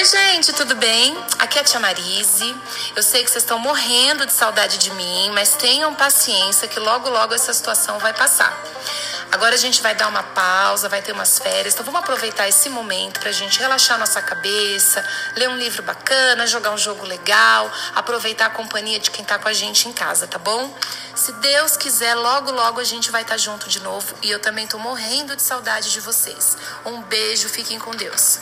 Oi gente, tudo bem? Aqui é a Tia Marise. Eu sei que vocês estão morrendo de saudade de mim, mas tenham paciência que logo, logo essa situação vai passar. Agora a gente vai dar uma pausa, vai ter umas férias, então vamos aproveitar esse momento para a gente relaxar nossa cabeça, ler um livro bacana, jogar um jogo legal, aproveitar a companhia de quem está com a gente em casa, tá bom? Se Deus quiser, logo, logo a gente vai estar tá junto de novo e eu também estou morrendo de saudade de vocês. Um beijo, fiquem com Deus.